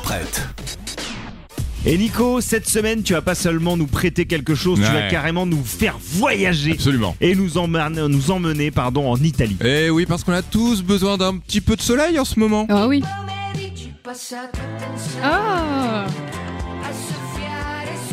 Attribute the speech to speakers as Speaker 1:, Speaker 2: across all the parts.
Speaker 1: prête.
Speaker 2: Et Nico, cette semaine, tu vas pas seulement nous prêter quelque chose, tu vas carrément nous faire voyager
Speaker 3: Absolument.
Speaker 2: et nous emmener, nous emmener pardon, en Italie.
Speaker 3: Eh oui, parce qu'on a tous besoin d'un petit peu de soleil en ce moment.
Speaker 4: Ah oui.
Speaker 5: Ah,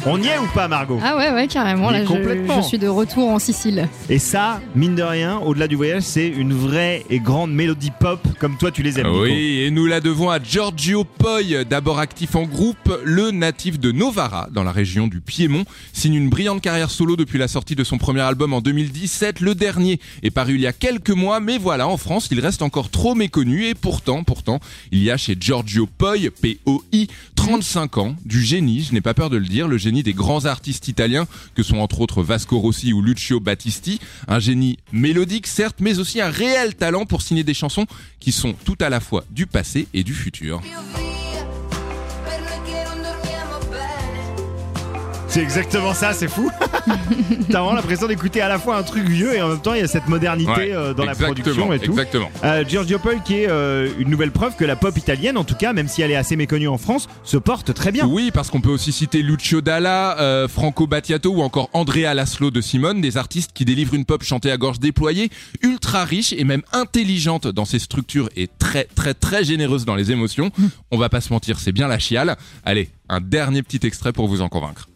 Speaker 2: On y est ou pas, Margot
Speaker 4: ah ouais, ouais, carrément. Là, je,
Speaker 2: complètement.
Speaker 4: je suis de retour en Sicile.
Speaker 2: Et ça, mine de rien, au-delà du voyage, c'est une vraie et grande mélodie pop comme toi tu les aimes. Nico.
Speaker 3: Oui, et nous la devons à Giorgio Poi, d'abord actif en groupe, le natif de Novara, dans la région du Piémont, signe une brillante carrière solo depuis la sortie de son premier album en 2017. Le dernier est paru il y a quelques mois, mais voilà, en France, il reste encore trop méconnu et pourtant, pourtant, il y a chez Giorgio Poi, P-O-I, 35 ans, du génie, je n'ai pas peur de le dire, le génie des grands artistes italiens, que sont entre autres Vasco Rossi ou Lucio Battisti, un génie mélodique certes, mais aussi un réel talent pour signer des chansons qui sont tout à la fois du passé et du futur.
Speaker 2: C'est exactement ça, c'est fou. T'as vraiment l'impression d'écouter à la fois un truc vieux et en même temps il y a cette modernité
Speaker 3: Ouais,
Speaker 2: euh, dans la production et tout.
Speaker 3: Exactement.
Speaker 2: Euh, Giorgio Paul qui est euh, une nouvelle preuve que la pop italienne, en tout cas, même si elle est assez méconnue en France, se porte très bien.
Speaker 3: Oui, parce qu'on peut aussi citer Lucio Dalla, euh, Franco Battiato ou encore Andrea Laszlo de Simone, des artistes qui délivrent une pop chantée à gorge déployée, ultra riche et même intelligente dans ses structures et très très très généreuse dans les émotions. On va pas se mentir, c'est bien la chiale. Allez, un dernier petit extrait pour vous en convaincre.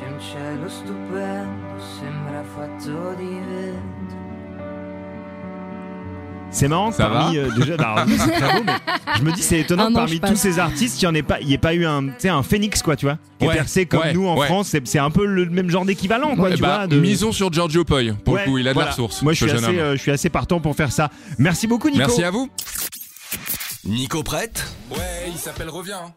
Speaker 6: C'è un cielo stupendo, sembra fatto di vento.
Speaker 2: C'est marrant que
Speaker 3: Ça
Speaker 2: parmi
Speaker 3: va
Speaker 2: euh, déjà, bah, c'est très beau, mais je me dis c'est étonnant que
Speaker 4: an,
Speaker 2: parmi
Speaker 4: je
Speaker 2: tous ces artistes, il n'y en ait pas, il y ait pas eu un, tu sais, un phénix quoi, tu vois, qui
Speaker 3: Ouais,
Speaker 2: est percé comme
Speaker 3: ouais,
Speaker 2: nous en
Speaker 3: ouais.
Speaker 2: France. C'est, c'est un peu le même genre d'équivalent quoi,
Speaker 3: Eh
Speaker 2: tu
Speaker 3: bah,
Speaker 2: vois. de-
Speaker 3: Misons sur Giorgio Poi. Pour
Speaker 2: Ouais,
Speaker 3: le coup, il a de
Speaker 2: voilà.
Speaker 3: la ressource.
Speaker 2: Moi je
Speaker 3: ce
Speaker 2: suis
Speaker 3: jeune
Speaker 2: assez,
Speaker 3: homme.
Speaker 2: euh, je suis assez partant pour faire ça. Merci beaucoup Nico.
Speaker 3: Merci à vous.
Speaker 1: Nico prête?
Speaker 3: Ouais, il s'appelle Revient.